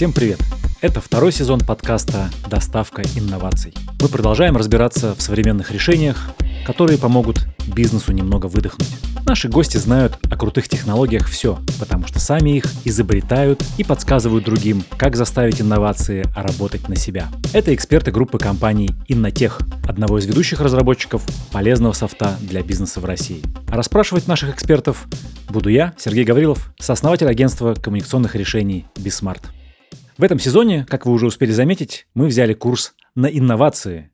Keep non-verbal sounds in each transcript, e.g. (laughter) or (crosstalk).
Всем привет! Это второй сезон подкаста «Доставка инноваций». Мы продолжаем разбираться в современных решениях, которые помогут бизнесу немного выдохнуть. Наши гости знают о крутых технологиях все, потому что сами их изобретают и подсказывают другим, как заставить инновации работать на себя. Это эксперты группы компаний Innotech, одного из ведущих разработчиков полезного софта для бизнеса в России. А расспрашивать наших экспертов буду я, Сергей Гаврилов, сооснователь агентства коммуникационных решений Bismart. В этом сезоне, как вы уже успели заметить, мы взяли курс на инновации,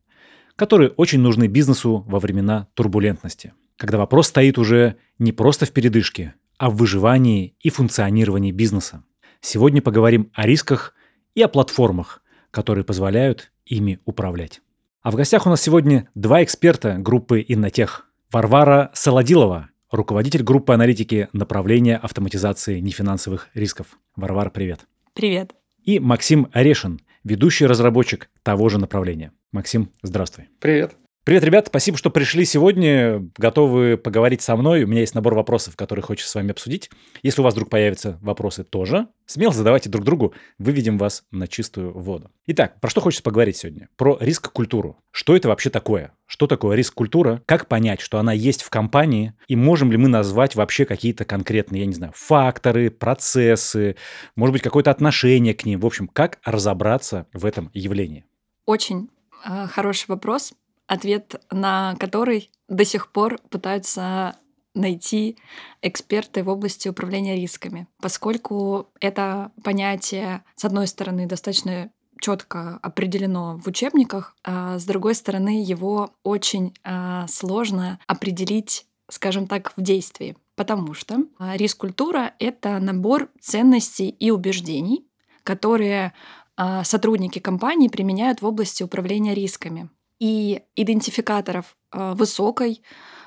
которые очень нужны бизнесу во времена турбулентности, когда вопрос стоит уже не просто в передышке, а в выживании и функционировании бизнеса. Сегодня поговорим о рисках и о платформах, которые позволяют ими управлять. А в гостях у нас сегодня два эксперта группы Иннотех. Варвара Солодилова, руководитель группы аналитики направления автоматизации нефинансовых рисков. Варвара, привет. Привет. И Максим Орешин, ведущий разработчик того же направления. Максим, здравствуй. Привет. Привет, ребята, спасибо, что пришли сегодня, готовы поговорить со мной. У меня есть набор вопросов, которые хочется с вами обсудить. Если у вас вдруг появятся вопросы тоже, смело задавайте друг другу, выведем вас на чистую воду. Итак, про что хочется поговорить сегодня? Про риск-культуру. Что это вообще такое? Что такое риск-культура? Как понять, что она есть в компании? И можем ли мы назвать вообще какие-то конкретные, я не знаю, факторы, процессы, может быть, какое-то отношение к ним? В общем, как разобраться в этом явлении? Очень э, хороший вопрос ответ на который до сих пор пытаются найти эксперты в области управления рисками, поскольку это понятие, с одной стороны, достаточно четко определено в учебниках, а с другой стороны, его очень а, сложно определить, скажем так, в действии. Потому что а, риск-культура — это набор ценностей и убеждений, которые а, сотрудники компании применяют в области управления рисками и идентификаторов э, высокой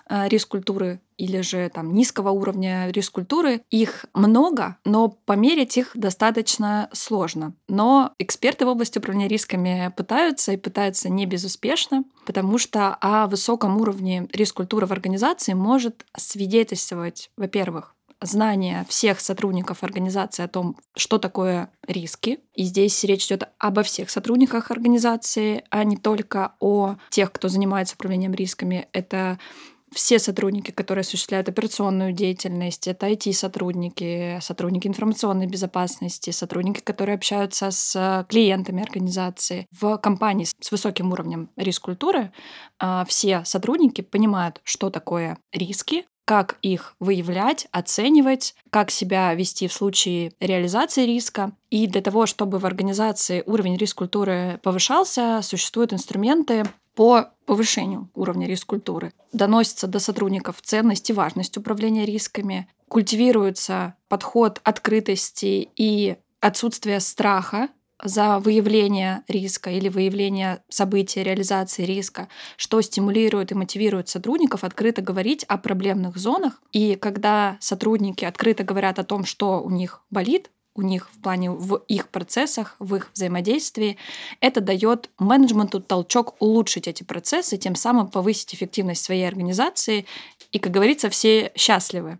э, риск-культуры или же там низкого уровня риск-культуры. Их много, но померить их достаточно сложно. Но эксперты в области управления рисками пытаются и пытаются не безуспешно, потому что о высоком уровне риск-культуры в организации может свидетельствовать, во-первых, знание всех сотрудников организации о том, что такое риски. И здесь речь идет обо всех сотрудниках организации, а не только о тех, кто занимается управлением рисками. Это все сотрудники, которые осуществляют операционную деятельность, это IT-сотрудники, сотрудники информационной безопасности, сотрудники, которые общаются с клиентами организации. В компании с высоким уровнем риск-культуры а, все сотрудники понимают, что такое риски, как их выявлять, оценивать, как себя вести в случае реализации риска. И для того, чтобы в организации уровень риск-культуры повышался, существуют инструменты по повышению уровня риск-культуры. Доносится до сотрудников ценность и важность управления рисками, культивируется подход открытости и отсутствие страха за выявление риска или выявление события, реализации риска, что стимулирует и мотивирует сотрудников открыто говорить о проблемных зонах. И когда сотрудники открыто говорят о том, что у них болит, у них в плане в их процессах, в их взаимодействии, это дает менеджменту толчок улучшить эти процессы, тем самым повысить эффективность своей организации. И, как говорится, все счастливы.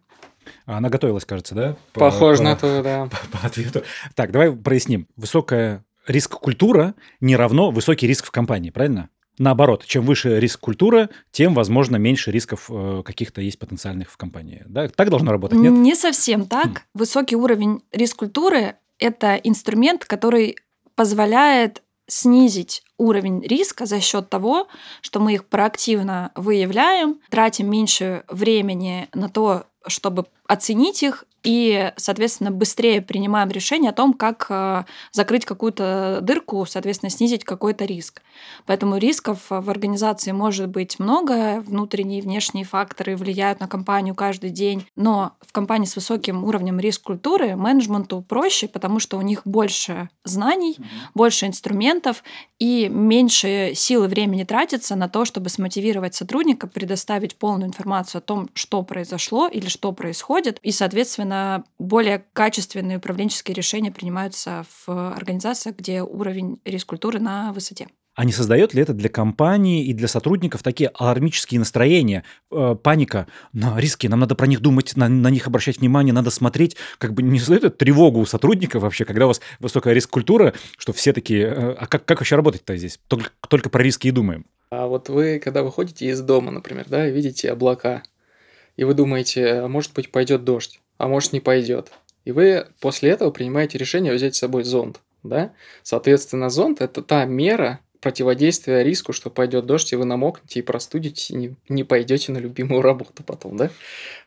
Она готовилась, кажется, да? Похоже по, на то, да. (laughs) По, по ответу. Так, давай проясним. Высокая риск-культура не равно высокий риск в компании, правильно? Наоборот, чем выше риск культура, тем, возможно, меньше рисков э, каких-то есть потенциальных в компании. Да? Так должно работать, нет? Не совсем так. Хм. Высокий уровень риск культуры – это инструмент, который позволяет снизить уровень риска за счет того, что мы их проактивно выявляем, тратим меньше времени на то, чтобы оценить их и, соответственно, быстрее принимаем решение о том, как э, закрыть какую-то дырку, соответственно, снизить какой-то риск. Поэтому рисков в организации может быть много, внутренние и внешние факторы влияют на компанию каждый день, но в компании с высоким уровнем риск-культуры менеджменту проще, потому что у них больше знаний, mm-hmm. больше инструментов и меньше сил и времени тратится на то, чтобы смотивировать сотрудника, предоставить полную информацию о том, что произошло или что происходит, и, соответственно, соответственно, более качественные управленческие решения принимаются в организациях, где уровень риск-культуры на высоте. а не создает ли это для компании и для сотрудников такие алармические настроения, э, паника, на риски, нам надо про них думать, на, на них обращать внимание, надо смотреть, как бы не создает это тревогу у сотрудников вообще, когда у вас высокая риск-культура, что все такие, э, а как, как вообще работать-то здесь? Только, только про риски и думаем. А вот вы, когда выходите из дома, например, да, и видите облака, и вы думаете, а может быть пойдет дождь, а может не пойдет. И вы после этого принимаете решение взять с собой зонт. Да? Соответственно, зонт – это та мера противодействия риску, что пойдет дождь, и вы намокнете и простудите, и не, не пойдете на любимую работу потом, да?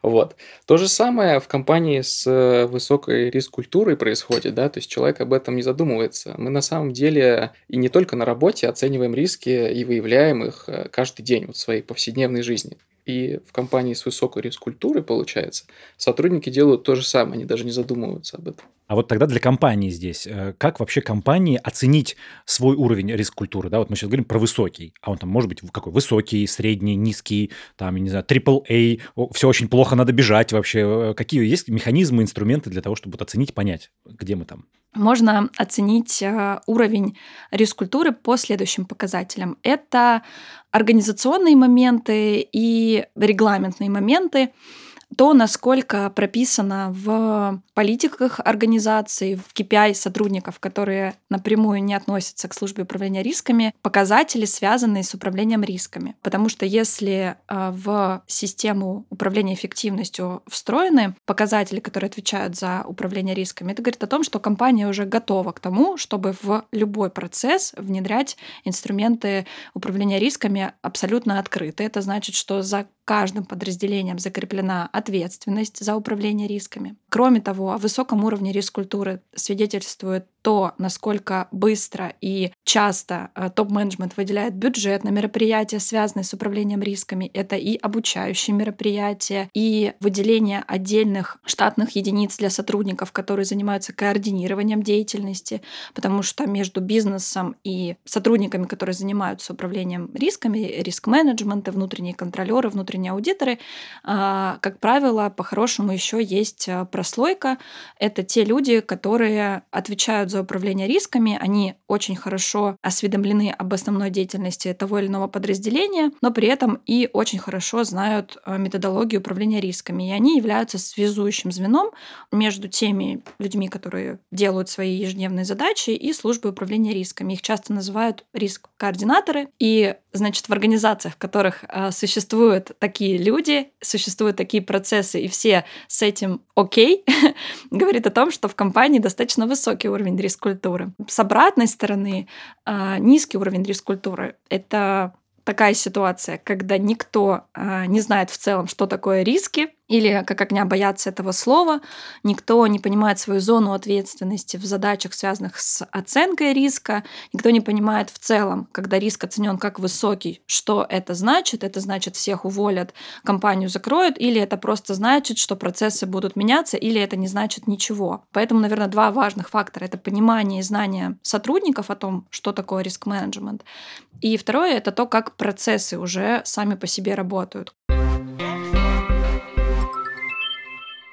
Вот. То же самое в компании с э, высокой риск-культурой происходит, да, то есть человек об этом не задумывается. Мы на самом деле и не только на работе оцениваем риски и выявляем их э, каждый день вот в своей повседневной жизни. И в компании с высокой риск-культурой, получается, сотрудники делают то же самое, они даже не задумываются об этом. А вот тогда для компании здесь, э, как вообще компании оценить свой уровень риск-культуры? Да, вот мы сейчас говорим про высокий, а он там может быть какой? Высокий, средний, низкий, там, не знаю, AAA, все очень плохо, надо бежать вообще. Э, какие есть механизмы, инструменты для того, чтобы вот оценить, понять, где мы там? Можно оценить э, уровень риск-культуры по следующим показателям. Это организационные моменты и регламентные моменты то, насколько прописано в политиках организаций, в KPI сотрудников, которые напрямую не относятся к службе управления рисками, показатели, связанные с управлением рисками. Потому что если а, в систему управления эффективностью встроены показатели, которые отвечают за управление рисками, это говорит о том, что компания уже готова к тому, чтобы в любой процесс внедрять инструменты управления рисками абсолютно открыто. Это значит, что за каждым подразделением закреплена ответственность за управление рисками. Кроме того, о высоком уровне риск-культуры свидетельствует то, насколько быстро и часто э, топ-менеджмент выделяет бюджет на мероприятия, связанные с управлением рисками. Это и обучающие мероприятия, и выделение отдельных штатных единиц для сотрудников, которые занимаются координированием деятельности, потому что между бизнесом и сотрудниками, которые занимаются управлением рисками, риск-менеджменты, внутренние контролеры, внутренние аудиторы, а, как правило, по-хорошему еще есть э, прослойка. Это те люди, которые отвечают за управление рисками, они очень хорошо осведомлены об основной деятельности того или иного подразделения, но при этом и очень хорошо знают э, методологию управления рисками. И они являются связующим звеном между теми людьми, которые делают свои ежедневные задачи, и службой управления рисками. Их часто называют риск-координаторы. И, значит, в организациях, в которых э, существуют такие люди, существуют такие процессы, и все с этим окей, (laughs) говорит о том, что в компании достаточно высокий уровень риск-культуры. С обратной стороны, а, низкий уровень риск-культуры — это такая ситуация, когда никто а, не знает в целом, что такое риски, или как огня боятся этого слова, никто не понимает свою зону ответственности в задачах, связанных с оценкой риска, никто не понимает в целом, когда риск оценен как высокий, что это значит. Это значит, всех уволят, компанию закроют, или это просто значит, что процессы будут меняться, или это не значит ничего. Поэтому, наверное, два важных фактора — это понимание и знание сотрудников о том, что такое риск-менеджмент. И второе — это то, как процессы уже сами по себе работают.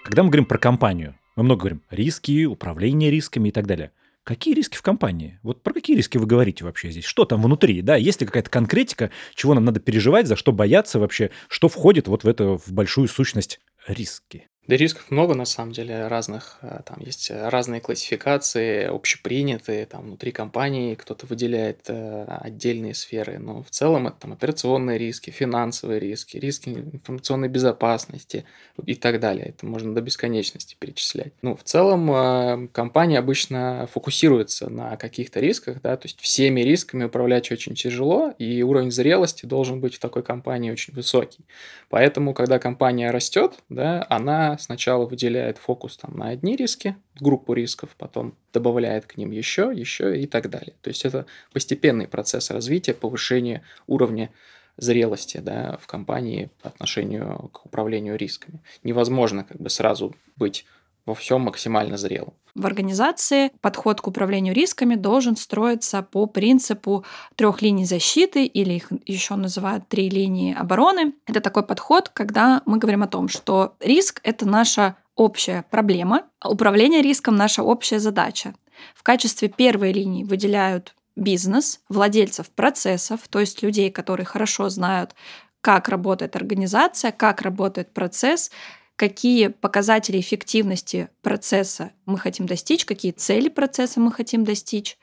Когда мы говорим про компанию, мы много говорим риски, управление рисками и так далее. Какие риски в компании? Вот про какие риски вы говорите вообще здесь? Что там внутри? Да, есть ли какая-то конкретика, чего нам надо переживать, за что бояться вообще, что входит вот в эту в большую сущность риски? Да рисков много, на самом деле, разных. Э, там есть разные классификации, общепринятые, там внутри компании кто-то выделяет э, отдельные сферы. Но в целом это там операционные риски, финансовые риски, риски информационной безопасности и так далее. Это можно до бесконечности перечислять. Ну, в целом э, компания обычно фокусируется на каких-то рисках, да, то есть всеми рисками управлять очень тяжело, и уровень зрелости должен быть в такой компании очень высокий. Поэтому, когда компания растет, да, она сначала выделяет фокус там, на одни риски, группу рисков, потом добавляет к ним еще, еще и так далее. То есть это постепенный процесс развития, повышения уровня зрелости да, в компании по отношению к управлению рисками. Невозможно как бы сразу быть во всем максимально зрелым. В организации подход к управлению рисками должен строиться по принципу трех линий защиты, или их еще называют три линии обороны. Это такой подход, когда мы говорим о том, что риск — это наша общая проблема, а управление риском — наша общая задача. В качестве первой линии выделяют бизнес, владельцев процессов, то есть людей, которые хорошо знают, как работает организация, как работает процесс, какие показатели эффективности процесса мы хотим достичь, какие цели процесса мы хотим достичь.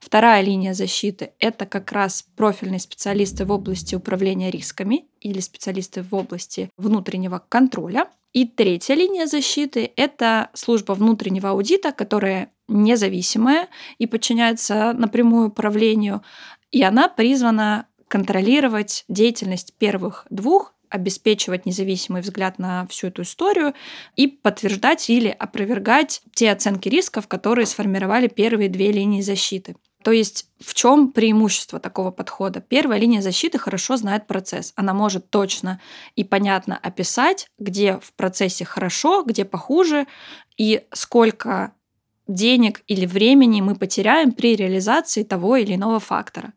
Вторая линия защиты — это как раз профильные специалисты в области управления рисками или специалисты в области внутреннего контроля. И третья линия защиты — это служба внутреннего аудита, которая независимая и подчиняется напрямую управлению, и она призвана контролировать деятельность первых двух обеспечивать независимый взгляд на всю эту историю и подтверждать или опровергать те оценки рисков, которые сформировали первые две линии защиты. То есть в чем преимущество такого подхода? Первая линия защиты хорошо знает процесс. Она может точно и понятно описать, где в процессе хорошо, где похуже, и сколько денег или времени мы потеряем при реализации того или иного фактора.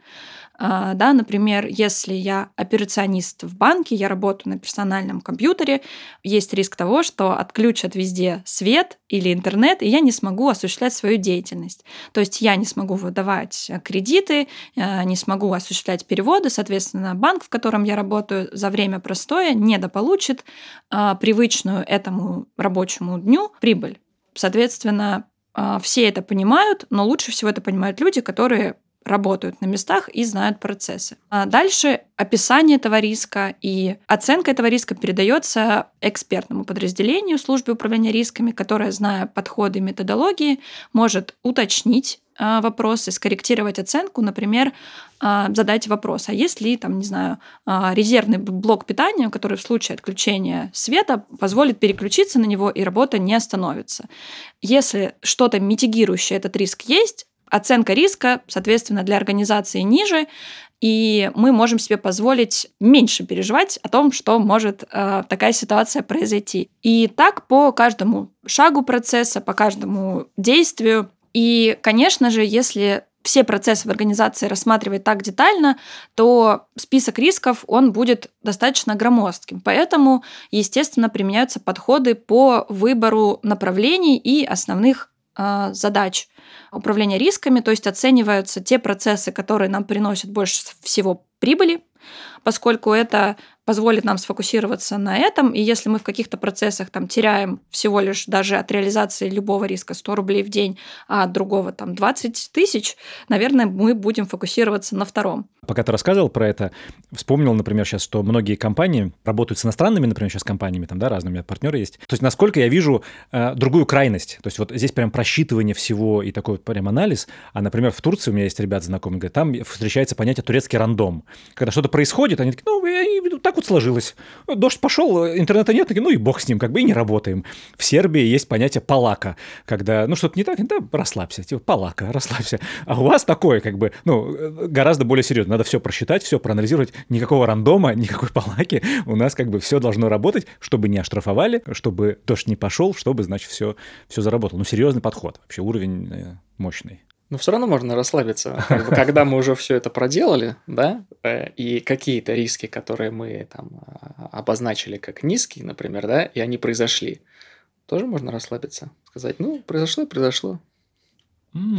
А, да, например, если я операционист в банке, я работаю на персональном компьютере, есть риск того, что отключат везде свет или интернет, и я не смогу осуществлять свою деятельность. То есть я не смогу выдавать кредиты, а, не смогу осуществлять переводы, соответственно, банк, в котором я работаю, за время простоя недополучит а, привычную этому рабочему дню прибыль. Соответственно, все это понимают, но лучше всего это понимают люди, которые работают на местах и знают процессы. А дальше описание этого риска и оценка этого риска передается экспертному подразделению службы управления рисками, которое, зная подходы и методологии, может уточнить а, вопросы, скорректировать оценку, например, а, задать вопрос, а есть ли там, не знаю, а, резервный блок питания, который в случае отключения света позволит переключиться на него и работа не остановится. Если что-то митигирующее этот риск есть, Оценка риска, соответственно, для организации ниже, и мы можем себе позволить меньше переживать о том, что может э, такая ситуация произойти. И так по каждому шагу процесса, по каждому действию. И, конечно же, если все процессы в организации рассматривать так детально, то список рисков, он будет достаточно громоздким. Поэтому, естественно, применяются подходы по выбору направлений и основных задач управления рисками, то есть оцениваются те процессы, которые нам приносят больше всего прибыли, поскольку это позволит нам сфокусироваться на этом. И если мы в каких-то процессах там теряем всего лишь даже от реализации любого риска 100 рублей в день, а от другого там 20 тысяч, наверное, мы будем фокусироваться на втором. Пока ты рассказывал про это, вспомнил, например, сейчас, что многие компании работают с иностранными, например, сейчас компаниями, там, да, разными партнеры есть. То есть, насколько я вижу э, другую крайность. То есть, вот здесь прям просчитывание всего и такой прям анализ. А, например, в Турции у меня есть ребята знакомые, говорят, там встречается понятие турецкий рандом. Когда что-то происходит, они такие, ну, так вот сложилось. Дождь пошел, интернета нет, такие, ну и бог с ним, как бы и не работаем. В Сербии есть понятие палака, когда, ну, что-то не так, да, расслабься, типа, палака, (laughs) расслабься. А у вас такое, как бы, ну, гораздо более серьезно надо все просчитать, все проанализировать, никакого рандома, никакой палаки, у нас как бы все должно работать, чтобы не оштрафовали, чтобы дождь не пошел, чтобы, значит, все, все заработало. Ну, серьезный подход, вообще уровень э, мощный. Но все равно можно расслабиться, как бы, когда мы уже все это проделали, да, э, и какие-то риски, которые мы там а, обозначили как низкие, например, да, и они произошли, тоже можно расслабиться, сказать, ну, произошло и произошло,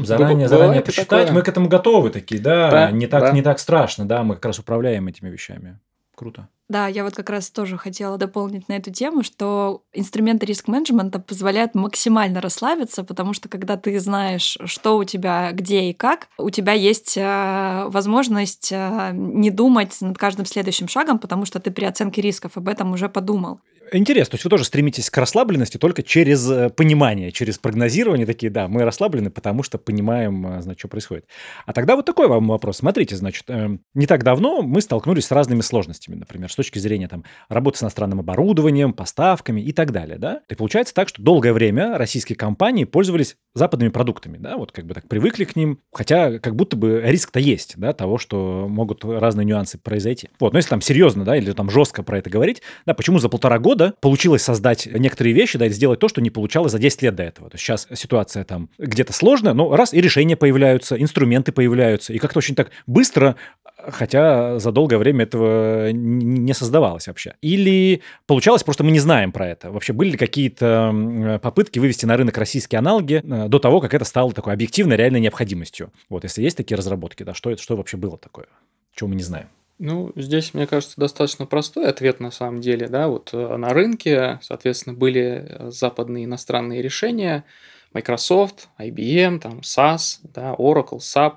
заранее, заранее посчитать, такое. мы к этому готовы такие, да, да не, так, да. не так страшно, да, мы как раз управляем этими вещами. Круто. Да, я вот как раз тоже хотела дополнить на эту тему, что инструменты риск-менеджмента позволяют максимально расслабиться, потому что когда ты знаешь, что у тебя, где и как, у тебя есть э, возможность э, не думать над каждым следующим шагом, потому что ты при оценке рисков об этом уже подумал. Интересно, то есть вы тоже стремитесь к расслабленности только через э, понимание, через прогнозирование, такие, да, мы расслаблены, потому что понимаем, э, значит, что происходит. А тогда вот такой вам вопрос. Смотрите, значит, э, не так давно мы столкнулись с разными сложностями, например, с точки зрения там работы с иностранным оборудованием, поставками и так далее, да. И получается так, что долгое время российские компании пользовались западными продуктами, да, вот как бы так привыкли к ним, хотя как будто бы риск-то есть, да, того, что могут разные нюансы произойти. Вот, но если там серьезно, да, или там жестко про это говорить, да, почему за полтора года года получилось создать некоторые вещи, да, и сделать то, что не получалось за 10 лет до этого. То есть сейчас ситуация там где-то сложная, но раз и решения появляются, инструменты появляются, и как-то очень так быстро хотя за долгое время этого не создавалось вообще. Или получалось, просто мы не знаем про это. Вообще были ли какие-то попытки вывести на рынок российские аналоги э, до того, как это стало такой объективной, реальной необходимостью. Вот, если есть такие разработки, да, что это, что вообще было такое, чего мы не знаем? Ну, здесь, мне кажется, достаточно простой ответ на самом деле, да, вот э, на рынке, соответственно, были э, западные иностранные решения, Microsoft, IBM, там, SAS, да, Oracle, SAP,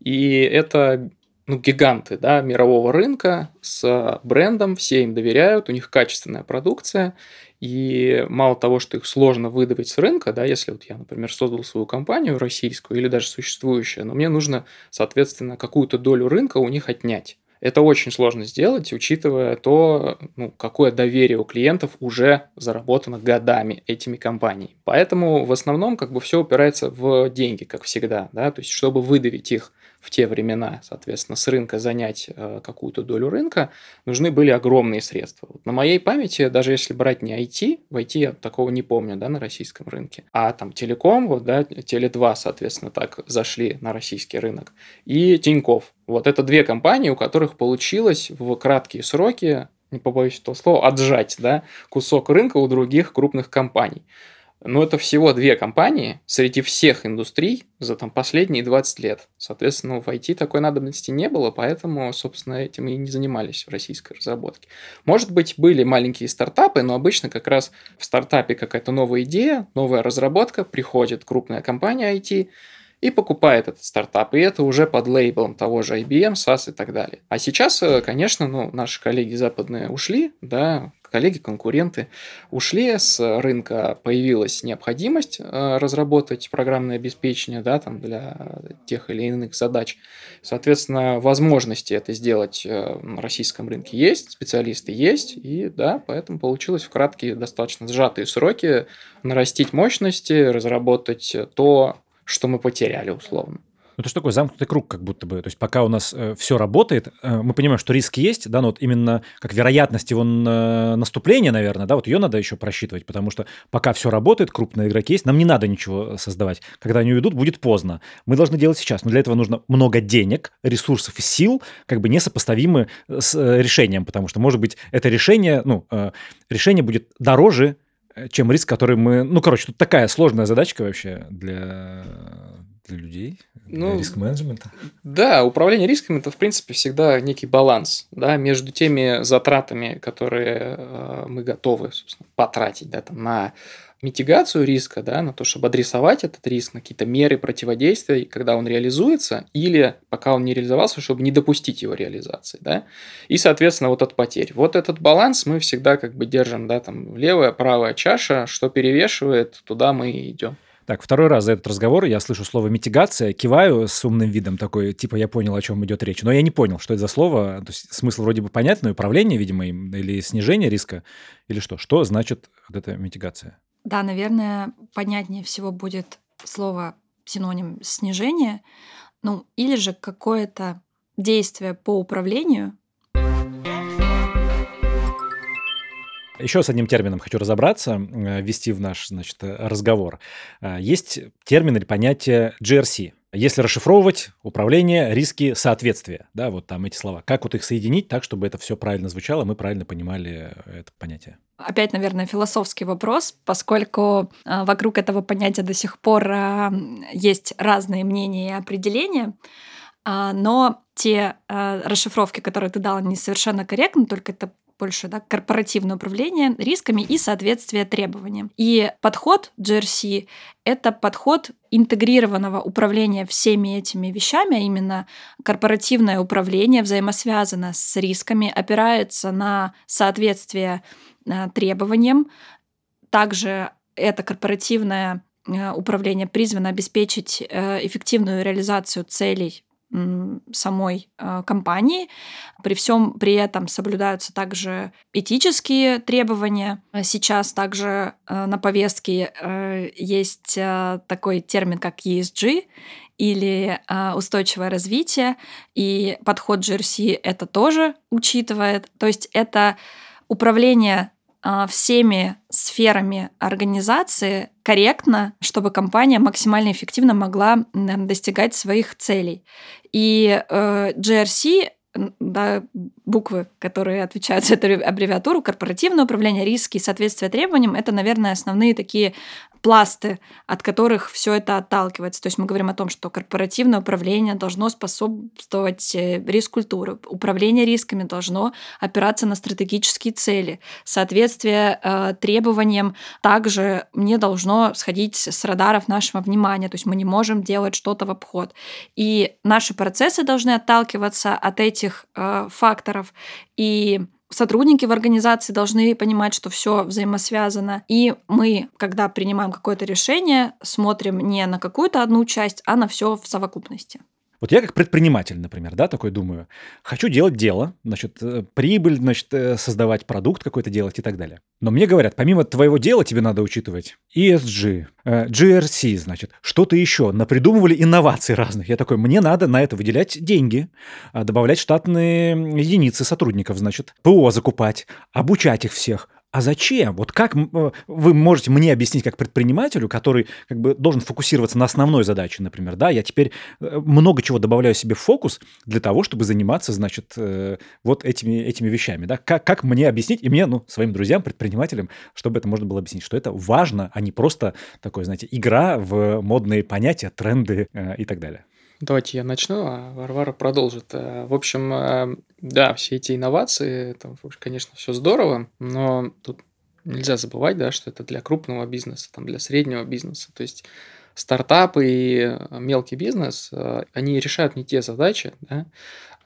и это ну, гиганты да, мирового рынка с брендом, все им доверяют, у них качественная продукция, и мало того, что их сложно выдавить с рынка, да, если вот я, например, создал свою компанию российскую или даже существующую, но мне нужно, соответственно, какую-то долю рынка у них отнять. Это очень сложно сделать, учитывая то, ну, какое доверие у клиентов уже заработано годами этими компаниями. Поэтому в основном как бы все упирается в деньги, как всегда. Да? То есть, чтобы выдавить их в те времена, соответственно, с рынка занять э, какую-то долю рынка, нужны были огромные средства. На моей памяти, даже если брать не IT, в IT я такого не помню, да, на российском рынке, а там Телеком, вот, да, Теле2, соответственно, так зашли на российский рынок, и Тиньков. Вот это две компании, у которых получилось в краткие сроки, не побоюсь этого слова, отжать, да, кусок рынка у других крупных компаний. Но это всего две компании среди всех индустрий за там, последние 20 лет. Соответственно, в IT такой надобности не было, поэтому, собственно, этим и не занимались в российской разработке. Может быть, были маленькие стартапы, но обычно как раз в стартапе какая-то новая идея, новая разработка, приходит крупная компания IT, и покупает этот стартап. И это уже под лейблом того же IBM, SAS и так далее. А сейчас, э, конечно, ну, наши коллеги западные ушли, да, коллеги, конкуренты ушли с рынка, появилась необходимость э, разработать программное обеспечение да, там для тех или иных задач. Соответственно, возможности это сделать э, на российском рынке есть, специалисты есть, и да, поэтому получилось в краткие, достаточно сжатые сроки нарастить мощности, разработать то, что мы потеряли условно. Ну, это что такое замкнутый круг, как будто бы. То есть пока у нас э, все работает, э, мы понимаем, что риск есть, да, но вот именно как вероятность его на, наступления, наверное, да, вот ее надо еще просчитывать, потому что пока все работает, крупные игроки есть, нам не надо ничего создавать. Когда они уйдут, будет поздно. Мы должны делать сейчас, но для этого нужно много денег, ресурсов и сил, как бы несопоставимы с э, решением, потому что, может быть, это решение, ну, э, решение будет дороже, э, чем риск, который мы... Ну, короче, тут такая сложная задачка вообще для для людей, ну, для риск-менеджмента? Да, управление рисками это, в принципе, всегда некий баланс да, между теми затратами, которые э, мы готовы собственно, потратить да, там, на митигацию риска, да, на то, чтобы адресовать этот риск, на какие-то меры противодействия, когда он реализуется, или пока он не реализовался, чтобы не допустить его реализации, да, и, соответственно, вот от потерь. Вот этот баланс мы всегда как бы держим, да, там, левая, правая чаша, что перевешивает, туда мы и идем. Так, второй раз за этот разговор я слышу слово «митигация», киваю с умным видом такой, типа я понял, о чем идет речь. Но я не понял, что это за слово. То есть смысл вроде бы понятный, управление, видимо, или снижение риска, или что? Что значит вот эта митигация? Да, наверное, понятнее всего будет слово синоним снижение, ну или же какое-то действие по управлению, Еще с одним термином хочу разобраться, э, ввести в наш значит, разговор. Э, есть термин или понятие GRC. Если расшифровывать, управление, риски, соответствие, да, вот там эти слова. Как вот их соединить так, чтобы это все правильно звучало, мы правильно понимали это понятие? Опять, наверное, философский вопрос, поскольку э, вокруг этого понятия до сих пор есть разные мнения и определения, но те расшифровки, которые ты дал, не совершенно корректны, только это больше да, корпоративное управление рисками и соответствие требованиям. И подход GRC — это подход интегрированного управления всеми этими вещами, а именно корпоративное управление взаимосвязано с рисками, опирается на соответствие э, требованиям. Также это корпоративное э, управление призвано обеспечить э, эффективную реализацию целей самой э, компании. При всем при этом соблюдаются также этические требования. Сейчас также э, на повестке э, есть такой термин, как ESG или устойчивое развитие, и подход GRC это тоже учитывает. То есть это управление а, всеми сферами организации корректно, чтобы компания максимально эффективно могла достигать своих целей. И э, GRC да, буквы, которые отвечают за эту аббревиатуру, корпоративное управление, риски, соответствие требованиям, это, наверное, основные такие пласты, от которых все это отталкивается. То есть мы говорим о том, что корпоративное управление должно способствовать э, риск-культуре, управление рисками должно опираться на стратегические цели. Соответствие э, требованиям также не должно сходить с радаров нашего внимания, то есть мы не можем делать что-то в обход. И наши процессы должны отталкиваться от этих э, факторов. И сотрудники в организации должны понимать, что все взаимосвязано. И мы, когда принимаем какое-то решение, смотрим не на какую-то одну часть, а на все в совокупности. Вот я как предприниматель, например, да, такой думаю, хочу делать дело, значит, э, прибыль, значит, э, создавать продукт какой-то делать и так далее. Но мне говорят, помимо твоего дела тебе надо учитывать ESG, GRC, э, значит, что-то еще. Напридумывали инноваций разных. Я такой, мне надо на это выделять деньги, а, добавлять штатные единицы сотрудников, значит, ПО закупать, обучать их всех а зачем? Вот как э, вы можете мне объяснить как предпринимателю, который как бы должен фокусироваться на основной задаче, например, да, я теперь э, много чего добавляю себе в фокус для того, чтобы заниматься, значит, э, вот этими, этими вещами, да, как, как мне объяснить, и мне, ну, своим друзьям, предпринимателям, чтобы это можно было объяснить, что это важно, а не просто такое, знаете, игра в модные понятия, тренды и так далее. Давайте я начну, а Варвара продолжит. Э, в общем, э, да, все эти инновации, это, конечно, все здорово, но тут нельзя забывать, да, что это для крупного бизнеса, там, для среднего бизнеса. То есть стартапы и мелкий бизнес, э, они решают не те задачи, да,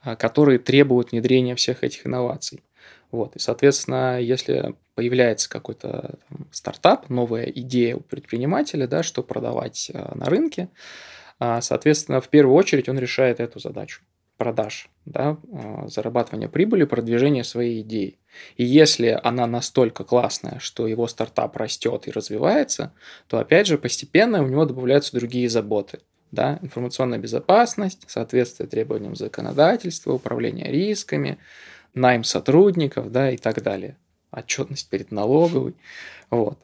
а, которые требуют внедрения всех этих инноваций. Вот. И, соответственно, если появляется какой-то там, стартап, новая идея у предпринимателя, да, что продавать на рынке, соответственно, в первую очередь он решает эту задачу продаж, да, а, зарабатывания прибыли, продвижения своей идеи. И если она настолько классная, что его стартап растет и развивается, то опять же постепенно у него добавляются другие заботы. Да, информационная безопасность, соответствие требованиям законодательства, управление рисками, найм сотрудников да, и так далее. Отчетность перед налоговой. Вот.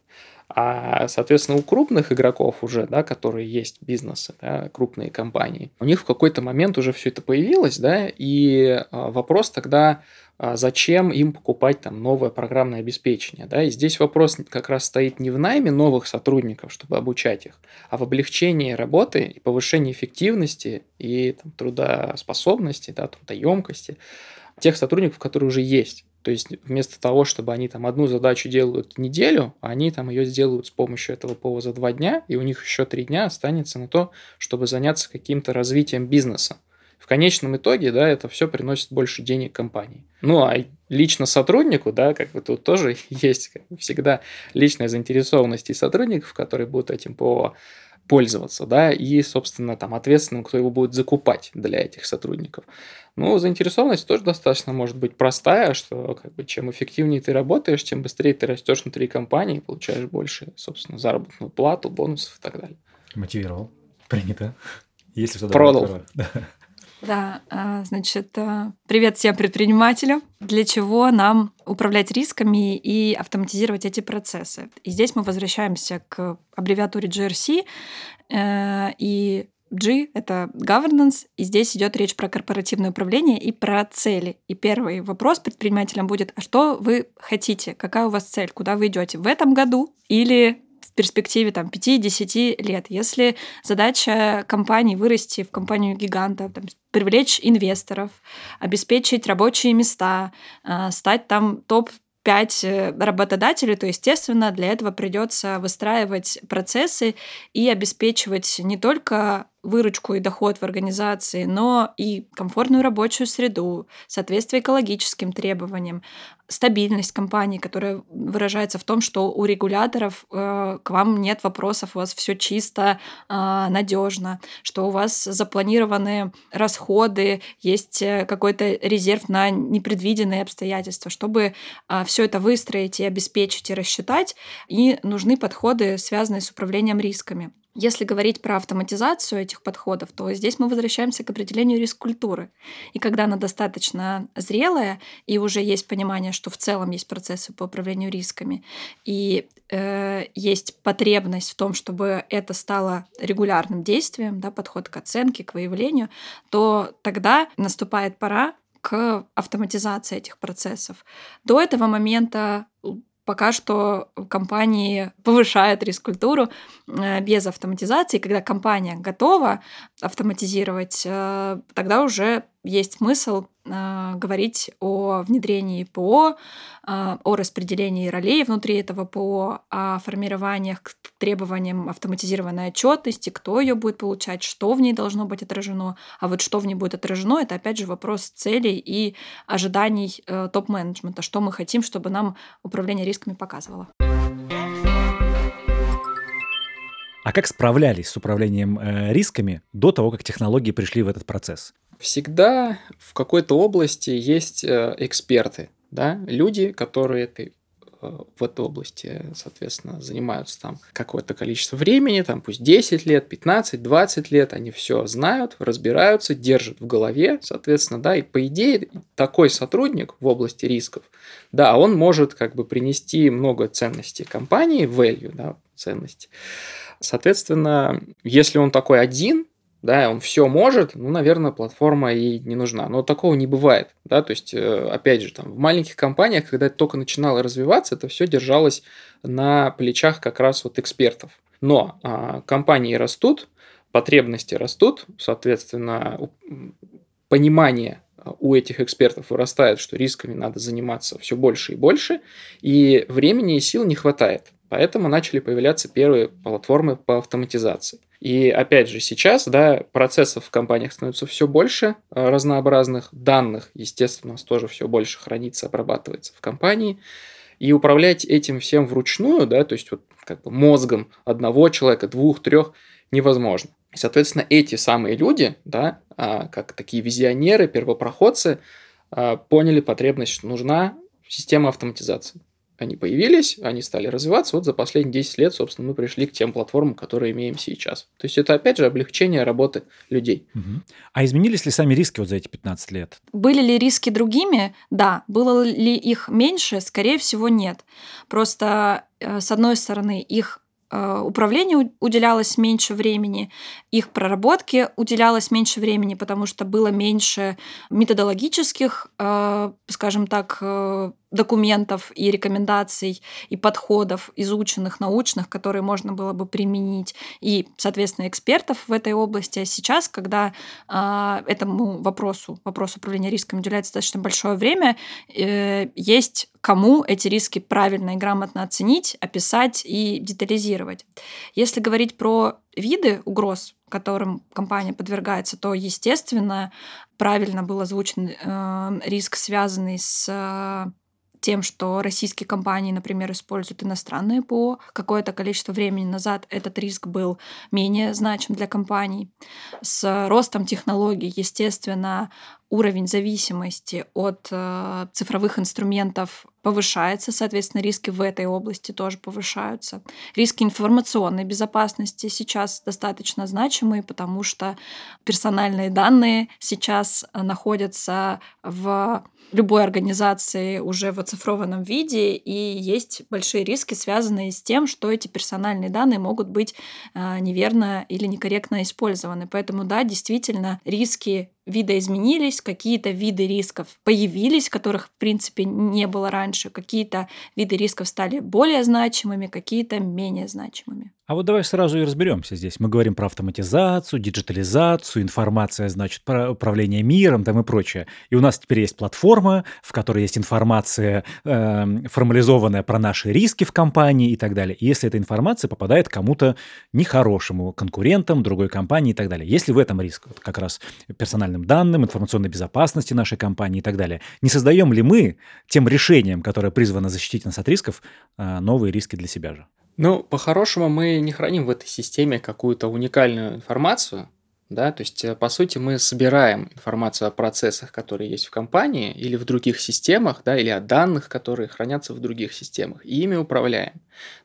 А, соответственно, у крупных игроков уже, да, которые есть бизнесы, да, крупные компании, у них в какой-то момент уже все это появилось, да, и а, вопрос тогда, а, зачем им покупать там новое программное обеспечение, да, и здесь вопрос как раз стоит не в найме новых сотрудников, чтобы обучать их, а в облегчении работы и повышении эффективности и там, трудоспособности, да, трудоемкости тех сотрудников, которые уже есть. То есть вместо того, чтобы они там одну задачу делают неделю, они там ее сделают с помощью этого ПО за два дня, и у них еще три дня останется на то, чтобы заняться каким-то развитием бизнеса. В конечном итоге, да, это все приносит больше денег компании. Ну, а лично сотруднику, да, как бы тут тоже (laughs) есть как всегда личная заинтересованность и сотрудников, которые будут этим ПО пользоваться, да, и, собственно, там ответственным, кто его будет закупать для этих сотрудников. Ну, заинтересованность тоже достаточно может быть простая, что как бы чем эффективнее ты работаешь, чем быстрее ты растешь внутри компании, получаешь больше, собственно, заработную плату, бонусов и так далее. Мотивировал. Принято. Если что Продал. Да, (laughs) а, значит, а, привет всем предпринимателям. Для чего нам управлять рисками и автоматизировать эти процессы? И здесь мы возвращаемся к аббревиатуре GRC э, и G — это governance, и здесь идет речь про корпоративное управление и про цели. И первый вопрос предпринимателям будет, а что вы хотите? Какая у вас цель? Куда вы идете? В этом году или перспективе там, 5-10 лет. Если задача компании вырасти в компанию гиганта, там, привлечь инвесторов, обеспечить рабочие места, а, стать там топ 5 э, работодателей, то, естественно, для этого придется выстраивать процессы и обеспечивать не только выручку и доход в организации, но и комфортную рабочую среду, соответствие экологическим требованиям, стабильность компании, которая выражается в том, что у регуляторов э, к вам нет вопросов, у вас все чисто, э, надежно, что у вас запланированы расходы, есть э, какой-то резерв на непредвиденные обстоятельства, чтобы э, все это выстроить и обеспечить и рассчитать, и нужны подходы, связанные с управлением рисками. Если говорить про автоматизацию этих подходов, то здесь мы возвращаемся к определению риск-культуры. И когда она достаточно зрелая, и уже есть понимание, что в целом есть процессы по управлению рисками, и э, есть потребность в том, чтобы это стало регулярным действием, да, подход к оценке, к выявлению, то тогда наступает пора к автоматизации этих процессов. До этого момента пока что компании повышают риск-культуру э, без автоматизации. Когда компания готова автоматизировать, э, тогда уже есть смысл э, говорить о внедрении ПО, э, о распределении ролей внутри этого ПО, о формированиях к требованиям автоматизированной отчетности, кто ее будет получать, что в ней должно быть отражено. А вот что в ней будет отражено, это опять же вопрос целей и ожиданий э, топ-менеджмента, что мы хотим, чтобы нам управление рисками показывало. А как справлялись с управлением э, рисками до того, как технологии пришли в этот процесс? Всегда в какой-то области есть э, эксперты, да, люди, которые ты э, в этой области, соответственно, занимаются там какое-то количество времени, там пусть 10 лет, 15, 20 лет, они все знают, разбираются, держат в голове, соответственно, да, и по идее такой сотрудник в области рисков, да, он может как бы принести много ценностей компании, value, да, ценности. Соответственно, если он такой один, да, он все может, ну, наверное, платформа и не нужна. Но такого не бывает, да, то есть, э, опять же, там, в маленьких компаниях, когда это только начинало развиваться, это все держалось на плечах как раз вот экспертов. Но а, компании растут, потребности растут, соответственно, понимание у этих экспертов вырастает, что рисками надо заниматься все больше и больше, и времени и сил не хватает. Поэтому начали появляться первые платформы по автоматизации. И опять же, сейчас да, процессов в компаниях становится все больше, э, разнообразных данных, естественно, у нас тоже все больше хранится, обрабатывается в компании. И управлять этим всем вручную, да, то есть вот как бы мозгом одного человека, двух, трех, невозможно. И, соответственно, эти самые люди, да, а, как такие визионеры, первопроходцы, а, поняли потребность, что нужна система автоматизации они появились, они стали развиваться. Вот за последние 10 лет, собственно, мы пришли к тем платформам, которые имеем сейчас. То есть это, опять же, облегчение работы людей. Угу. А изменились ли сами риски вот за эти 15 лет? Были ли риски другими? Да. Было ли их меньше? Скорее всего, нет. Просто, э, с одной стороны, их управлению уделялось меньше времени, их проработке уделялось меньше времени, потому что было меньше методологических, э, скажем так, документов и рекомендаций и подходов изученных научных, которые можно было бы применить, и, соответственно, экспертов в этой области. А сейчас, когда э, этому вопросу, вопросу управления рисками уделяется достаточно большое время, э, есть кому эти риски правильно и грамотно оценить, описать и детализировать. Если говорить про виды угроз, которым компания подвергается, то, естественно, правильно был озвучен э, риск, связанный с тем, что российские компании, например, используют иностранные ПО. Какое-то количество времени назад этот риск был менее значим для компаний. С ростом технологий, естественно, уровень зависимости от э, цифровых инструментов повышается, соответственно, риски в этой области тоже повышаются. Риски информационной безопасности сейчас достаточно значимые, потому что персональные данные сейчас находятся в любой организации уже в оцифрованном виде, и есть большие риски, связанные с тем, что эти персональные данные могут быть э, неверно или некорректно использованы. Поэтому, да, действительно, риски видоизменились, какие-то виды рисков появились, которых, в принципе, не было раньше, какие-то виды рисков стали более значимыми, какие-то менее значимыми. А вот давай сразу и разберемся здесь. Мы говорим про автоматизацию, диджитализацию, информация, значит, про управление миром там и прочее. И у нас теперь есть платформа, в которой есть информация, э, формализованная про наши риски в компании и так далее. И если эта информация попадает кому-то нехорошему, конкурентам, другой компании и так далее. Если в этом риск, вот как раз персональным данным, информационной безопасности нашей компании и так далее, не создаем ли мы тем решением, которое призвано защитить нас от рисков, э, новые риски для себя же? Ну, по-хорошему, мы не храним в этой системе какую-то уникальную информацию, да, то есть, э, по сути, мы собираем информацию о процессах, которые есть в компании или в других системах, да, или о данных, которые хранятся в других системах, и ими управляем.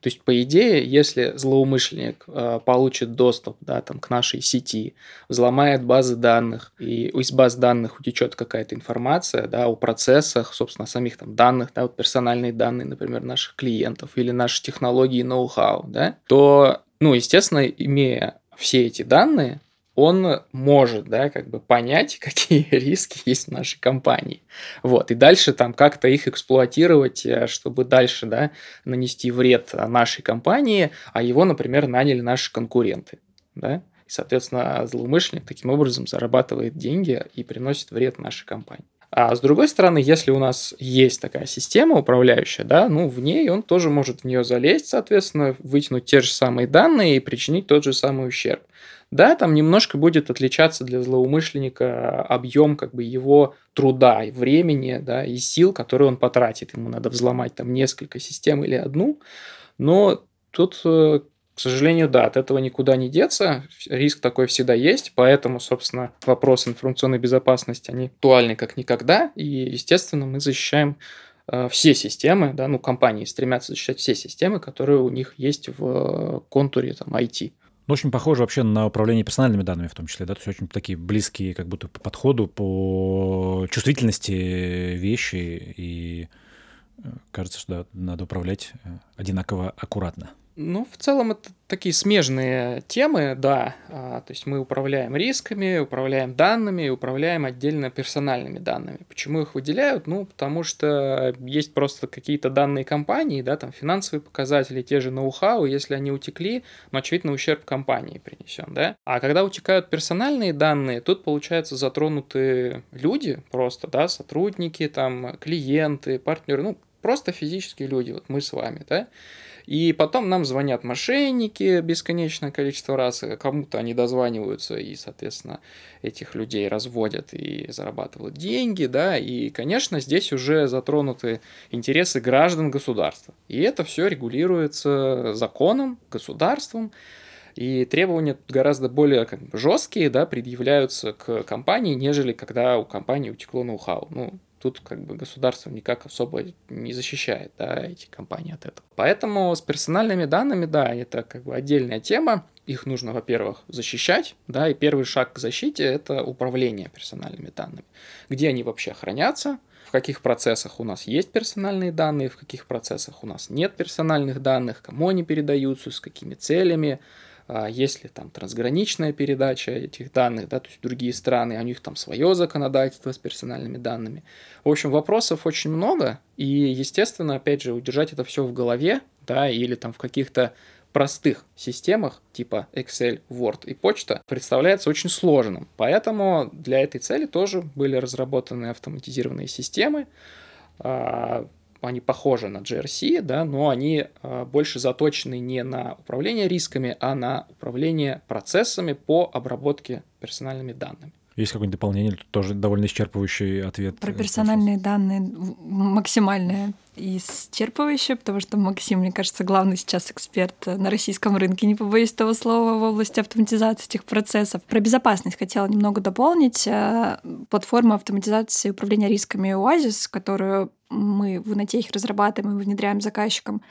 То есть, по идее, если злоумышленник э, получит доступ, да, там, к нашей сети, взломает базы данных, и из баз данных утечет какая-то информация, да, о процессах, собственно, самих там данных, да, вот персональные данные, например, наших клиентов или наши технологии ноу-хау, да, то, ну, естественно, имея все эти данные, он может, да, как бы понять, (laughs) какие риски есть в нашей компании. Вот, и дальше там как-то их эксплуатировать, э, чтобы дальше, да, нанести вред нашей компании, а его, например, наняли наши конкуренты, да. И, соответственно, злоумышленник таким образом зарабатывает деньги и приносит вред нашей компании. А с другой стороны, если у нас есть такая система управляющая, да, ну, в ней он тоже может в нее залезть, соответственно, вытянуть те же самые данные и причинить тот же самый ущерб. Да, там немножко будет отличаться для злоумышленника объем как бы его труда, и времени, да, и сил, которые он потратит. Ему надо взломать там несколько систем или одну, но тут э, к сожалению, да, от этого никуда не деться. Риск такой всегда есть, поэтому, собственно, вопросы информационной безопасности, они актуальны как никогда. И, естественно, мы защищаем э, все системы, да, ну, компании стремятся защищать все системы, которые у них есть в контуре там, IT. Ну, очень похоже вообще на управление персональными данными в том числе, да, то есть очень такие близкие как будто по подходу, по чувствительности вещи, и э, кажется, что да, надо управлять э, одинаково аккуратно. Ну, в целом это такие смежные темы, да. А, то есть мы управляем рисками, управляем данными, управляем отдельно персональными данными. Почему их выделяют? Ну, потому что есть просто какие-то данные компании, да, там финансовые показатели, те же ноу-хау, если они утекли, ну, очевидно, ущерб компании принесен, да. А когда утекают персональные данные, тут, получается, затронуты люди просто, да, сотрудники, там, клиенты, партнеры, ну, просто физические люди, вот мы с вами, да. И потом нам звонят мошенники бесконечное количество раз, кому-то они дозваниваются и, соответственно, этих людей разводят и зарабатывают деньги, да, и, конечно, здесь уже затронуты интересы граждан государства. И это все регулируется законом, государством, и требования гораздо более как бы, жесткие, да, предъявляются к компании, нежели когда у компании утекло ноу-хау. Ну, тут как бы государство никак особо не защищает да, эти компании от этого. Поэтому с персональными данными, да, это как бы отдельная тема. Их нужно, во-первых, защищать, да, и первый шаг к защите – это управление персональными данными. Где они вообще хранятся, в каких процессах у нас есть персональные данные, в каких процессах у нас нет персональных данных, кому они передаются, с какими целями, а есть ли там трансграничная передача этих данных, да, то есть другие страны, у них там свое законодательство с персональными данными. В общем, вопросов очень много, и, естественно, опять же, удержать это все в голове, да, или там в каких-то простых системах типа Excel, Word и почта представляется очень сложным. Поэтому для этой цели тоже были разработаны автоматизированные системы, а, они похожи на GRC, да, но они э, больше заточены не на управление рисками, а на управление процессами по обработке персональными данными. Есть какое-нибудь дополнение, тут тоже довольно исчерпывающий ответ. Про персональные данные максимальное исчерпывающе, потому что Максим, мне кажется, главный сейчас эксперт на российском рынке, не побоюсь этого слова, в области автоматизации этих процессов. Про безопасность хотела немного дополнить. Э, платформа автоматизации управления рисками Oasis, которую мы в Инотехе разрабатываем и внедряем заказчикам,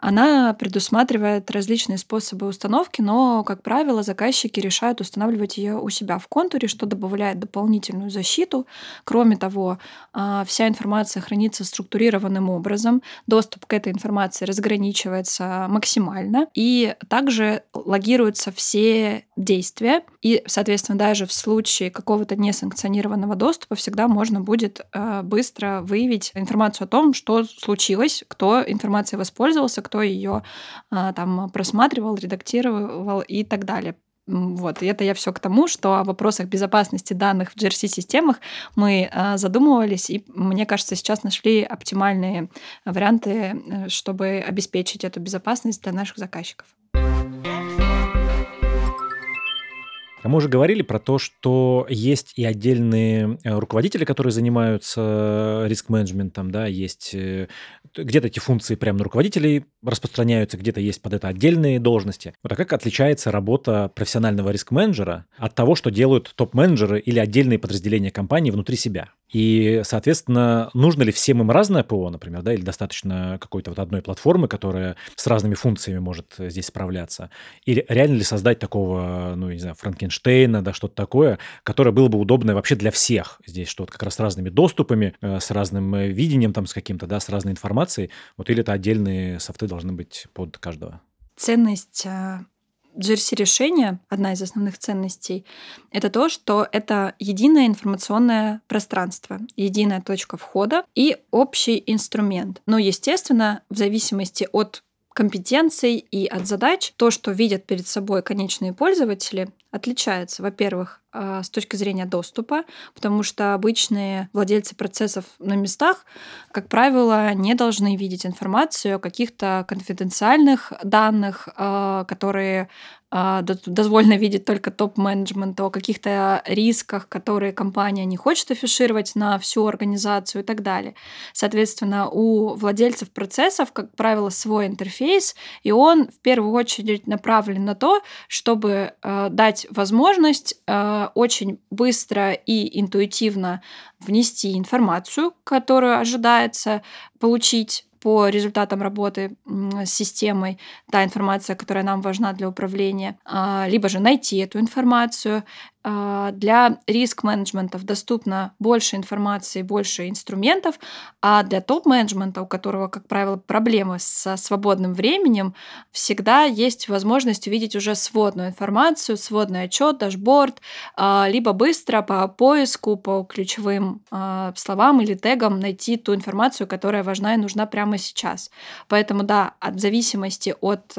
она предусматривает различные способы установки, но, как правило, заказчики решают устанавливать ее у себя в контуре, что добавляет дополнительную защиту. Кроме того, а, вся информация хранится структурированным образом, доступ к этой информации разграничивается максимально, и также логируются все действия, и, соответственно, даже в случае какого-то несанкционированного доступа всегда можно будет а, быстро выявить информацию о том, что случилось, кто информацией воспользовался, кто ее а, там просматривал, редактировал и так далее. Вот, и это я все к тому, что о вопросах безопасности данных в GRC-системах мы а, задумывались, и мне кажется, сейчас нашли оптимальные варианты, э, чтобы обеспечить эту безопасность для наших заказчиков. А мы уже говорили про то, что есть и отдельные э, руководители, которые занимаются риск-менеджментом, да, есть э, где-то эти функции прямо на руководителей распространяются, где-то есть под это отдельные должности. Вот а как отличается работа профессионального риск-менеджера от того, что делают топ-менеджеры или отдельные подразделения компании внутри себя? И, соответственно, нужно ли всем им разное ПО, например, да, или достаточно какой-то вот одной платформы, которая с разными функциями может здесь справляться? Или реально ли создать такого, ну, не знаю, Франкенштейна, да, что-то такое, которое было бы удобное вообще для всех здесь, что вот как раз с разными доступами, э, с разным э, видением там, с каким-то, да, с разной информацией, вот или это отдельные софты должны быть под каждого? Ценность а, GRC-решение, одна из основных ценностей, это то, что это единое информационное пространство, единая точка входа и общий инструмент. Но, естественно, в зависимости от компетенций и от задач, то, что видят перед собой конечные пользователи, отличается, во-первых, а, с точки зрения доступа, потому что обычные владельцы процессов на местах, как правило, не должны видеть информацию о каких-то конфиденциальных данных, а, которые дозволено видеть только топ-менеджмент, о каких-то рисках, которые компания не хочет афишировать на всю организацию и так далее. Соответственно, у владельцев процессов, как правило, свой интерфейс, и он в первую очередь направлен на то, чтобы дать дать возможность э, очень быстро и интуитивно внести информацию, которую ожидается получить по результатам работы с системой, та информация, которая нам важна для управления, а, либо же найти эту информацию, для риск-менеджментов доступно больше информации, больше инструментов, а для топ-менеджмента, у которого, как правило, проблемы со свободным временем, всегда есть возможность увидеть уже сводную информацию, сводный отчет, дашборд, а, либо быстро по поиску, по ключевым а, словам или тегам найти ту информацию, которая важна и нужна прямо сейчас. Поэтому, да, от зависимости от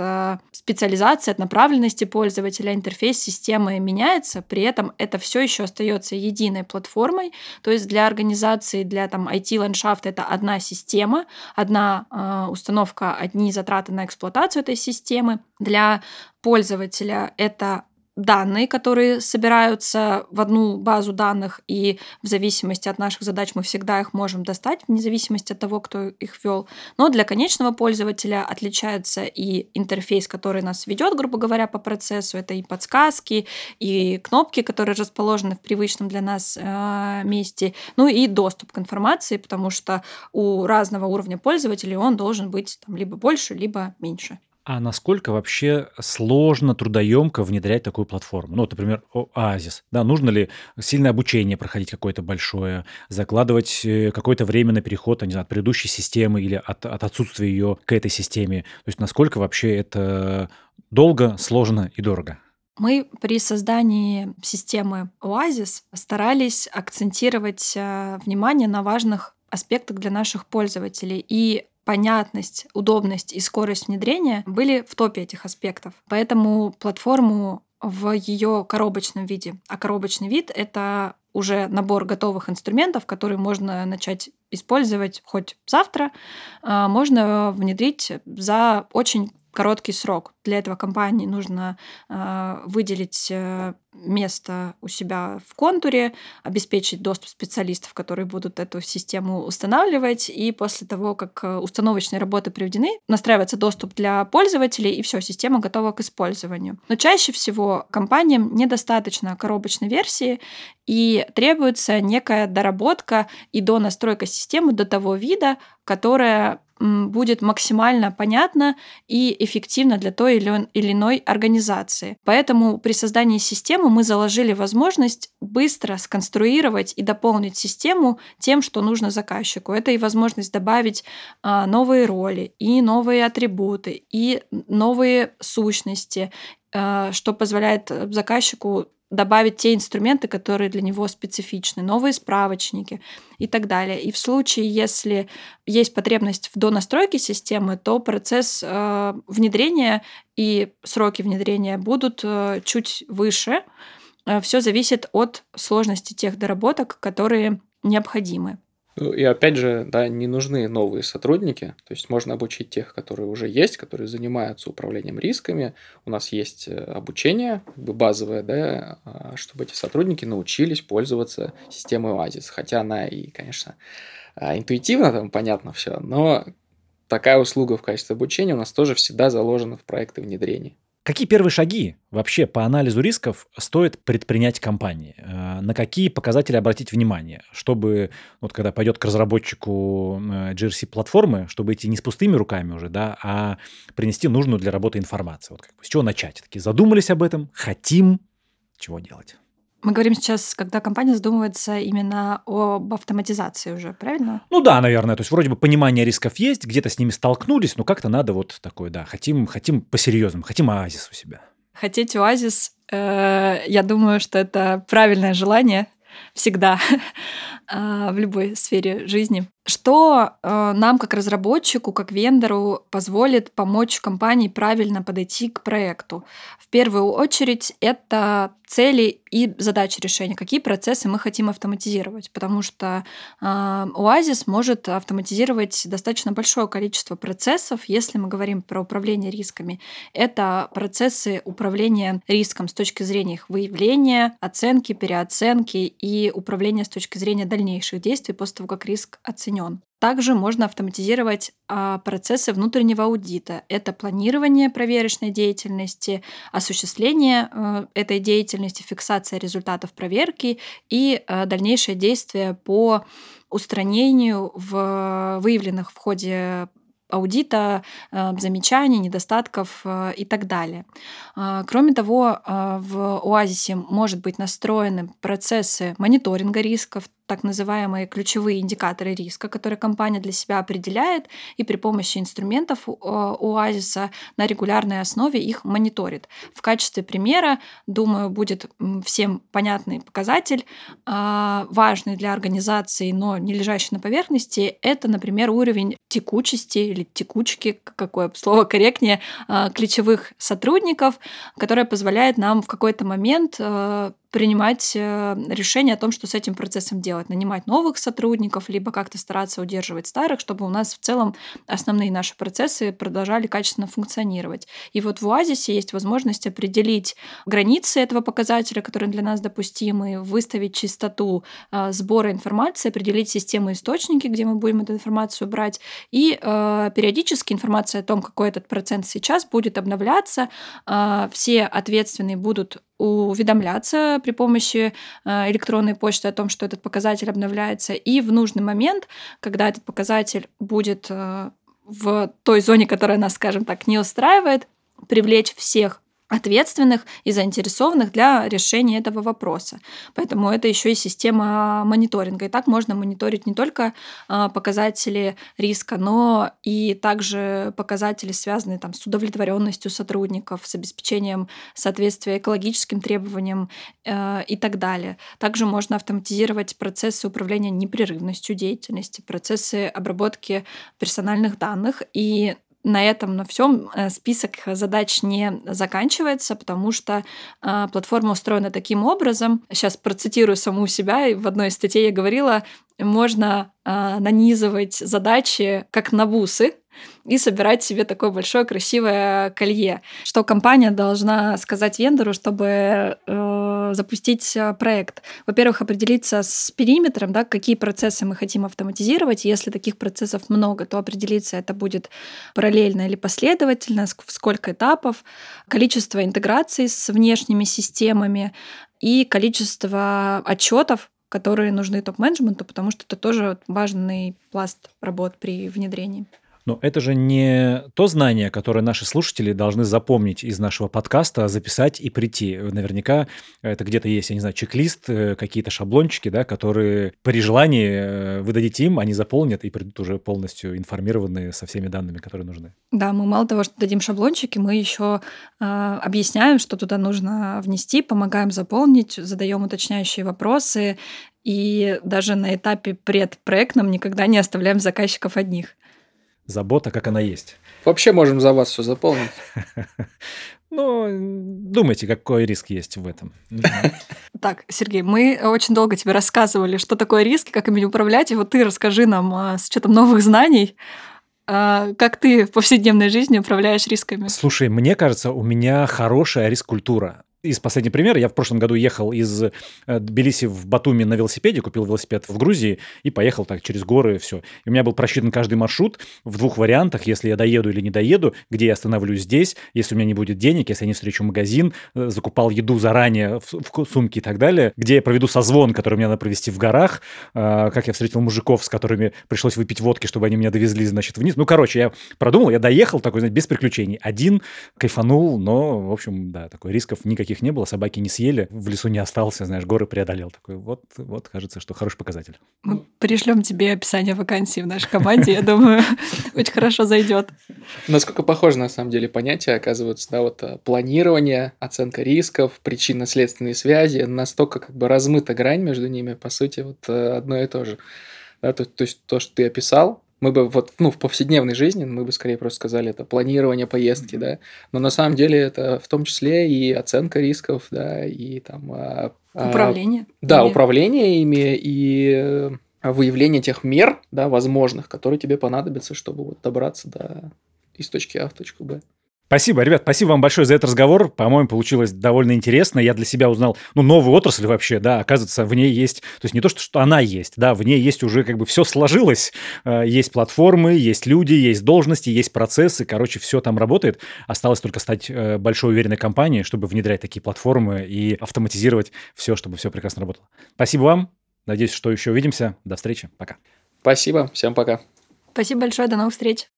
специализации, от направленности пользователя интерфейс системы меняется, при этом это все еще остается единой платформой. То есть для организации, для там IT-ландшафта это одна система, одна э, установка, одни затраты на эксплуатацию этой системы. Для пользователя это данные, которые собираются в одну базу данных, и в зависимости от наших задач мы всегда их можем достать, вне зависимости от того, кто их вел. Но для конечного пользователя отличается и интерфейс, который нас ведет, грубо говоря, по процессу. Это и подсказки, и кнопки, которые расположены в привычном для нас э, месте, ну и доступ к информации, потому что у разного уровня пользователей он должен быть там, либо больше, либо меньше. А насколько вообще сложно, трудоемко внедрять такую платформу? Ну, вот, например, Оазис. Да, нужно ли сильное обучение проходить какое-то большое, закладывать э, какое-то время на переход, не знаю, от предыдущей системы или от, от отсутствия ее к этой системе? То есть насколько вообще это долго, сложно и дорого? Мы при создании системы Oasis старались акцентировать э, внимание на важных аспектах для наших пользователей. И понятность, удобность и скорость внедрения были в топе этих аспектов. Поэтому платформу в ее коробочном виде. А коробочный вид — это уже набор готовых инструментов, которые можно начать использовать хоть завтра, а можно внедрить за очень короткий срок. Для этого компании нужно э, выделить э, место у себя в контуре, обеспечить доступ специалистов, которые будут эту систему устанавливать, и после того, как э, установочные работы приведены, настраивается доступ для пользователей, и все, система готова к использованию. Но чаще всего компаниям недостаточно коробочной версии, и требуется некая доработка и до настройка системы до того вида, которая будет максимально понятно и эффективно для той или иной организации. Поэтому при создании системы мы заложили возможность быстро сконструировать и дополнить систему тем, что нужно заказчику. Это и возможность добавить а, новые роли, и новые атрибуты, и новые сущности, а, что позволяет заказчику добавить те инструменты, которые для него специфичны, новые справочники и так далее. И в случае, если есть потребность в донастройке системы, то процесс э, внедрения и сроки внедрения будут э, чуть выше. Э, Все зависит от сложности тех доработок, которые необходимы. Ну, и опять же, да, не нужны новые сотрудники, то есть можно обучить тех, которые уже есть, которые занимаются управлением рисками. У нас есть э, обучение, как бы базовое, да, а, чтобы эти сотрудники научились пользоваться системой Oasis. Хотя она и, конечно, а, интуитивно там понятно все, но такая услуга в качестве обучения у нас тоже всегда заложена в проекты внедрения. Какие первые шаги вообще по анализу рисков стоит предпринять компании? Э, на какие показатели обратить внимание, чтобы вот когда пойдет к разработчику GRC-платформы, чтобы идти не с пустыми руками уже, да, а принести нужную для работы информацию? Вот как бы, с чего начать? Такие задумались об этом, хотим, чего делать? Мы говорим сейчас, когда компания задумывается именно об автоматизации уже, правильно? Ну да, наверное. То есть вроде бы понимание рисков есть, где-то с ними столкнулись, но как-то надо вот такое, да, хотим, хотим по-серьезному, хотим оазис у себя. Хотеть оазис, э, я думаю, что это правильное желание всегда в любой сфере жизни. Что э, нам, как разработчику, как вендору, позволит помочь компании правильно подойти к проекту? В первую очередь, это цели и задачи решения, какие процессы мы хотим автоматизировать, потому что э, Oasis может автоматизировать достаточно большое количество процессов, если мы говорим про управление рисками. Это процессы управления риском с точки зрения их выявления, оценки, переоценки и управления с точки зрения дальнейших действий после того, как риск оценен. Также можно автоматизировать а, процессы внутреннего аудита. Это планирование проверочной деятельности, осуществление э, этой деятельности, фиксация результатов проверки и э, дальнейшее действие по устранению в выявленных в ходе аудита, э, замечаний, недостатков и так далее. А, кроме того, в Оазисе может быть настроены процессы мониторинга рисков, так называемые ключевые индикаторы риска, которые компания для себя определяет и при помощи инструментов ОАЗиса на регулярной основе их мониторит. В качестве примера, думаю, будет всем понятный показатель, а, важный для организации, но не лежащий на поверхности, это, например, уровень текучести или текучки, какое слово корректнее, а, ключевых сотрудников, которое позволяет нам в какой-то момент а, принимать э, решение о том, что с этим процессом делать. Нанимать новых сотрудников, либо как-то стараться удерживать старых, чтобы у нас в целом основные наши процессы продолжали качественно функционировать. И вот в УАЗисе есть возможность определить границы этого показателя, которые для нас допустимы, выставить частоту э, сбора информации, определить систему источники, где мы будем эту информацию брать, и э, периодически информация о том, какой этот процент сейчас будет обновляться, э, все ответственные будут уведомляться при помощи э, электронной почты о том, что этот показатель обновляется, и в нужный момент, когда этот показатель будет э, в той зоне, которая нас, скажем так, не устраивает, привлечь всех ответственных и заинтересованных для решения этого вопроса. Поэтому это еще и система мониторинга. И так можно мониторить не только а, показатели риска, но и также показатели, связанные там, с удовлетворенностью сотрудников, с обеспечением соответствия экологическим требованиям э, и так далее. Также можно автоматизировать процессы управления непрерывностью деятельности, процессы обработки персональных данных и на этом, на всем э, список задач не заканчивается, потому что э, платформа устроена таким образом. Сейчас процитирую саму себя. В одной из статей я говорила, можно э, нанизывать задачи как на бусы, и собирать себе такое большое красивое колье. Что компания должна сказать вендору, чтобы э, запустить э, проект? Во-первых, определиться с периметром, да, какие процессы мы хотим автоматизировать. Если таких процессов много, то определиться это будет параллельно или последовательно, сколько этапов, количество интеграций с внешними системами и количество отчетов, которые нужны топ-менеджменту, потому что это тоже важный пласт работ при внедрении. Но это же не то знание, которое наши слушатели должны запомнить из нашего подкаста, записать и прийти. Наверняка это где-то есть, я не знаю, чек-лист, э, какие-то шаблончики, да, которые при желании э, вы дадите им, они заполнят и придут уже полностью информированные со всеми данными, которые нужны. Да, мы мало того, что дадим шаблончики, мы еще э, объясняем, что туда нужно внести, помогаем заполнить, задаем уточняющие вопросы, и даже на этапе предпроектном никогда не оставляем заказчиков одних забота, как она есть. Вообще можем за вас все заполнить. (laughs) Ну, думайте, какой риск есть в этом. (laughs) Так, Сергей, мы очень долго тебе рассказывали, что такое риски, как ими управлять, и вот ты расскажи нам а, с учетом новых знаний, а, как ты в повседневной жизни управляешь рисками? Слушай, мне кажется, у меня хорошая риск-культура из последний пример. Я в прошлом году ехал из э, Тбилиси в Батуми на велосипеде, купил велосипед в Грузии и поехал так через горы, все. И у меня был просчитан каждый маршрут в двух вариантах, если я доеду или не доеду, где я остановлюсь здесь, если у меня не будет денег, если я не встречу магазин, э, закупал еду заранее в, в сумке и так далее, где я проведу созвон, который мне надо провести в горах, э, как я встретил мужиков, с которыми пришлось выпить водки, чтобы они меня довезли, значит, вниз. Ну, короче, я продумал, я доехал такой, знаете, без приключений. Один, кайфанул, но, в общем, да, такой рисков никаких никаких не было, собаки не съели, в лесу не остался, знаешь, горы преодолел. Такой вот, вот кажется, что хороший показатель. Мы пришлем тебе описание вакансии в нашей команде, я думаю, (laughs) очень хорошо зайдет. Насколько похоже на самом деле понятия оказываются, да, вот э, планирование, оценка рисков, причинно-следственные связи, настолько как бы размыта грань между ними, по сути, вот э, одно и то же. Да, то, то есть то, что ты описал, мы бы вот, ну, в повседневной жизни, мы бы скорее просто сказали, это планирование поездки, mm-hmm. да, но на самом деле это в том числе и оценка рисков, да, и там... А, а управление. А, да, управление ими и э, выявление тех мер, да, возможных, которые тебе понадобятся, чтобы вот добраться до из точки А в точку Б. Спасибо, ребят, спасибо вам большое за этот разговор. По-моему, получилось довольно интересно. Я для себя узнал, ну, новую отрасль вообще, да, оказывается, в ней есть, то есть не то, что, что она есть, да, в ней есть уже как бы все сложилось. Э, есть платформы, есть люди, есть должности, есть процессы, короче, все там работает. Осталось только стать э, большой уверенной компанией, чтобы внедрять такие платформы и автоматизировать все, чтобы все прекрасно работало. Спасибо вам. Надеюсь, что еще увидимся. До встречи. Пока. Спасибо. Всем пока. Спасибо большое. До новых встреч.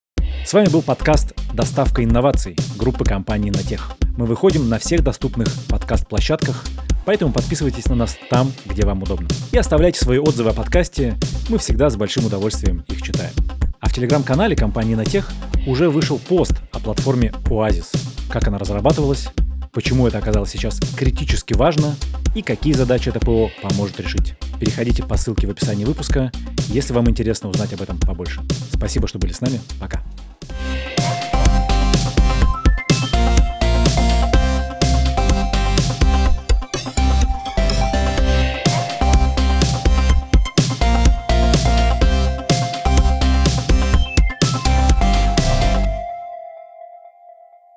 С вами был подкаст «Доставка инноваций» группы компании «Натех». Мы выходим на всех доступных подкаст-площадках, поэтому подписывайтесь на нас там, где вам удобно. И оставляйте свои отзывы о подкасте, мы всегда с большим удовольствием их читаем. А в телеграм-канале компании «Натех» уже вышел пост о платформе «Оазис», как она разрабатывалась, почему это оказалось сейчас критически важно и какие задачи это ПО поможет решить. Переходите по ссылке в описании выпуска, если вам интересно узнать об этом побольше. Спасибо, что были с нами. Пока.